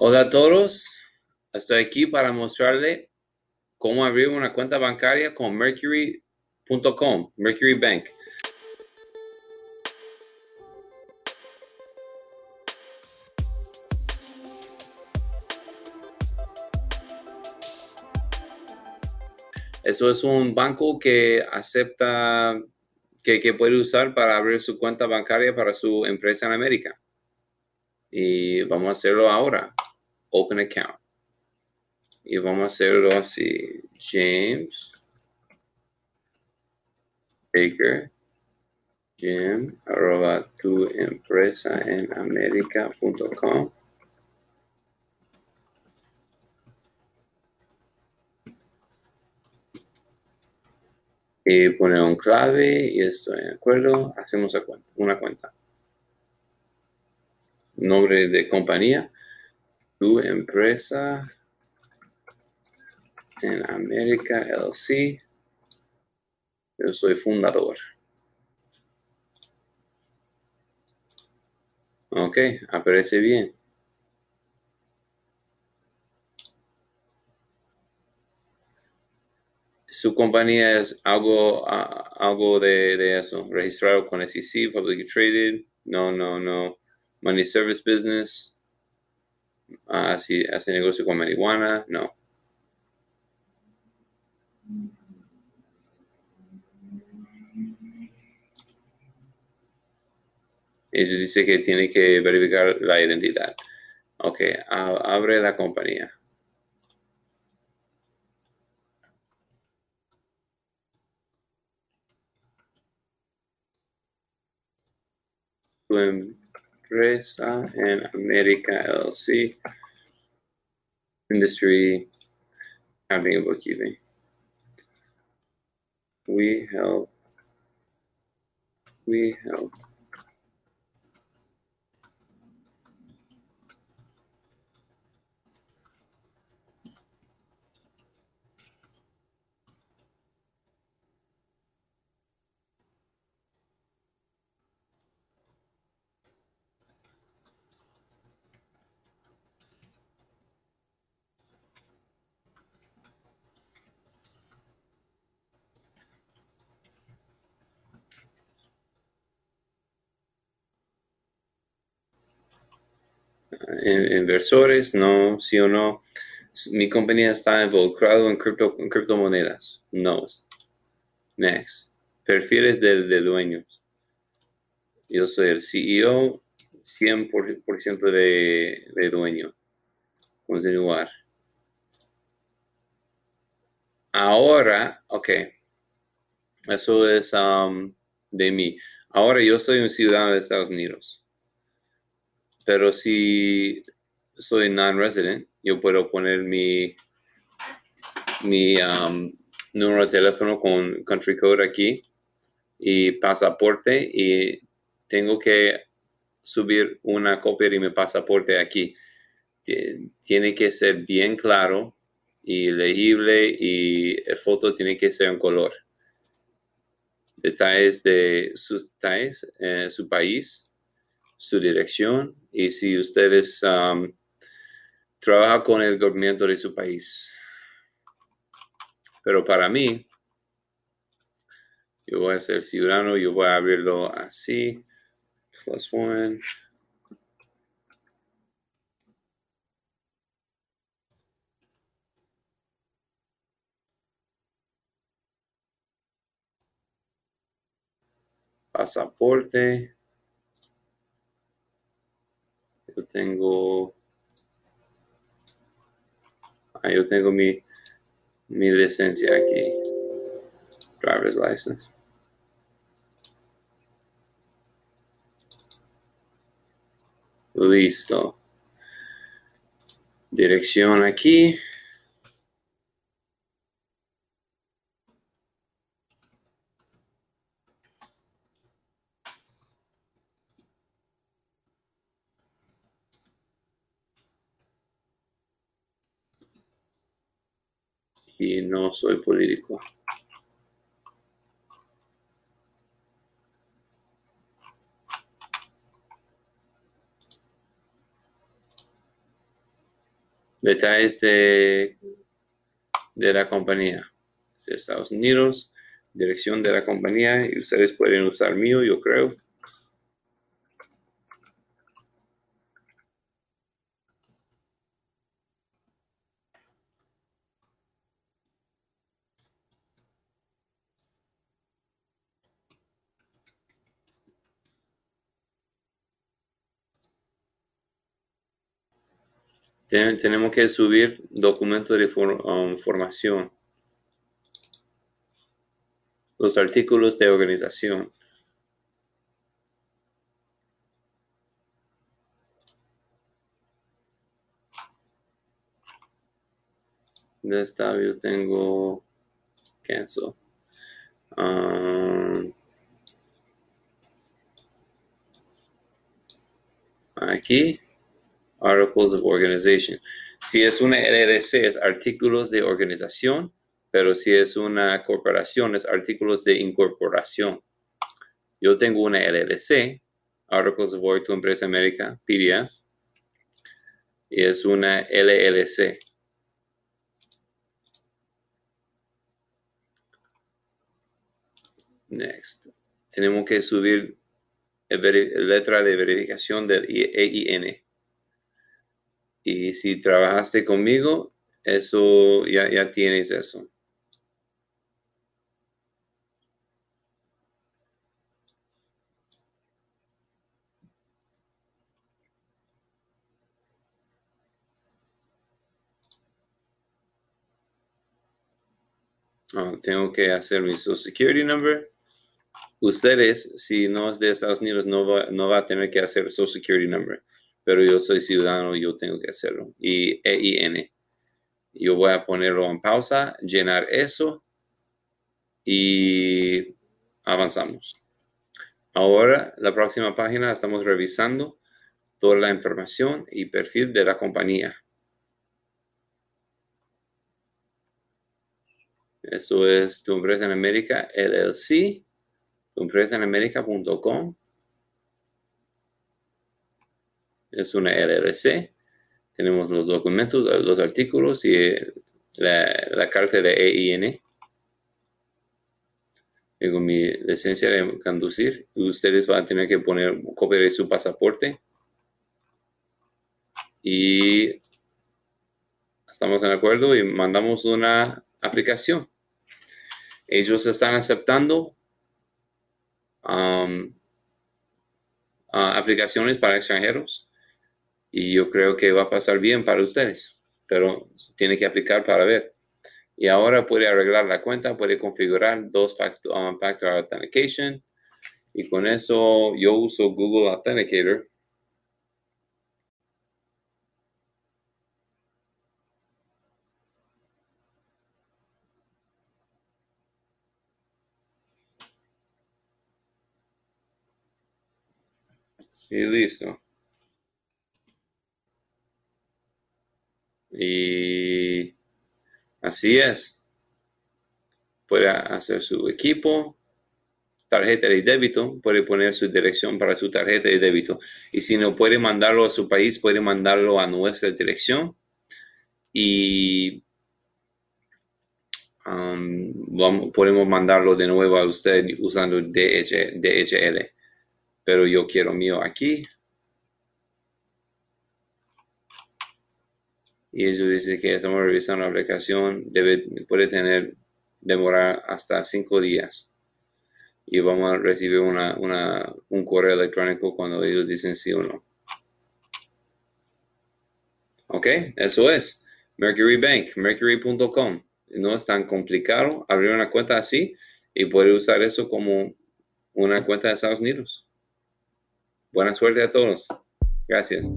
Hola a todos, estoy aquí para mostrarle cómo abrir una cuenta bancaria con Mercury.com, Mercury Bank. Eso es un banco que acepta, que, que puede usar para abrir su cuenta bancaria para su empresa en América. Y vamos a hacerlo ahora. Open account. Y vamos a hacerlo así. James Baker Jim arroba tu empresa en América.com. y poner un clave y estoy de acuerdo, hacemos una cuenta. Nombre de compañía, tu empresa en América LC. Yo soy fundador. Ok, aparece bien. su compañía es algo, algo de, eso, registrado con SEC, publicly traded, no, no, no, money service business, así hace negocio con marihuana, no. Ellos dice que tiene que verificar la identidad. Ok, abre la compañía. Empresa en América LLC, industry, accounting and bookkeeping. We help. We help inversores, no, sí o no. Mi compañía está involucrada en, cripto, en criptomonedas. No. Next. Perfiles de, de dueños. Yo soy el CEO, 100% de, de dueño. Continuar. Ahora, ok. Eso es um, de mí. Ahora yo soy un ciudadano de Estados Unidos. Pero si soy non-resident, yo puedo poner mi, mi um, número de teléfono con country code aquí y pasaporte y tengo que subir una copia de mi pasaporte aquí. Tiene que ser bien claro y legible y la foto tiene que ser en color. Detalles de sus detalles, en su país, su dirección y si ustedes um, trabajan con el gobierno de su país. Pero para mí, yo voy a ser ciudadano, yo voy a abrirlo así. Plus one. Pasaporte. Yo tengo, ah, yo tengo mi, mi licencia aquí, driver's license. Listo. Dirección aquí. Y no soy político. detalles de, de la compañía de Estados Unidos, dirección de la compañía y ustedes pueden usar mío, yo creo. Tenemos que subir documentos de um, formación. Los artículos de organización. De esta yo tengo cancel. Um, aquí Articles of Organization. Si es una LLC, es artículos de organización, pero si es una corporación, es artículos de incorporación. Yo tengo una LLC, Articles of Work, tu empresa América, PDF, y es una LLC. Next. Tenemos que subir letra de verificación del EIN. Y si trabajaste conmigo, eso ya, ya tienes eso. Ah, tengo que hacer mi Social Security Number. Ustedes, si no es de Estados Unidos, no va, no va a tener que hacer Social Security Number pero yo soy ciudadano y yo tengo que hacerlo. Y EIN. Yo voy a ponerlo en pausa, llenar eso y avanzamos. Ahora, la próxima página estamos revisando toda la información y perfil de la compañía. Eso es tu empresa en América LLC, tu empresa en América.com es una LLC. Tenemos los documentos, los artículos y la, carta de EIN. Tengo mi licencia de conducir. Ustedes van a tener que poner copia de su pasaporte. Y estamos en acuerdo y mandamos una aplicación. Ellos están aceptando um, aplicaciones para extranjeros y yo creo que va a pasar bien para ustedes, pero tiene que aplicar para ver. Y ahora puede arreglar la cuenta, puede configurar dos factor, um, factor authentication y con eso yo uso Google Authenticator. Y listo. Y así es. Puede hacer su equipo, tarjeta de débito, puede poner su dirección para su tarjeta de débito. Y si no puede mandarlo a su país, puede mandarlo a nuestra dirección. Y um, podemos mandarlo de nuevo a usted usando DHL. Pero yo quiero mío aquí. Y ellos dicen que estamos revisando la aplicación, debe, puede tener, demorar hasta cinco días. Y vamos a recibir una, un correo electrónico cuando ellos dicen sí o no. Ok, eso es. Mercury Bank, mercury.com. No es tan complicado abrir una cuenta así y poder usar eso como una cuenta de Estados Unidos. Buena suerte a todos. Gracias.